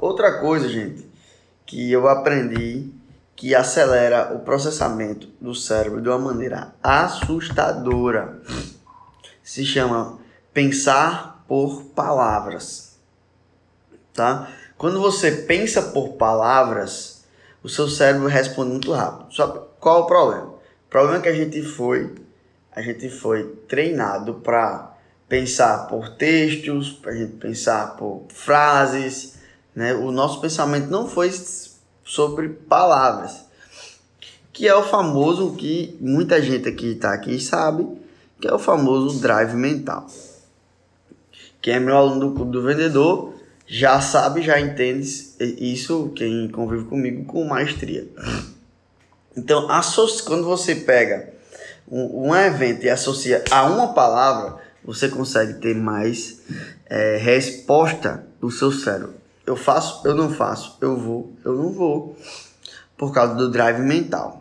outra coisa, gente, que eu aprendi que acelera o processamento do cérebro de uma maneira assustadora. Se chama pensar por palavras. Tá? Quando você pensa por palavras, o seu cérebro responde muito rápido. Só qual o problema? O problema é que a gente foi a gente foi treinado para pensar por textos, para a gente pensar por frases, né? O nosso pensamento não foi sobre palavras, que é o famoso que muita gente aqui está aqui sabe, que é o famoso drive mental. Quem é meu aluno do Clube do Vendedor já sabe, já entende isso, quem convive comigo com maestria. Então, quando você pega um, evento e associa a uma palavra, você consegue ter mais é, resposta do seu cérebro. Eu faço, eu não faço, eu vou, eu não vou, por causa do drive mental.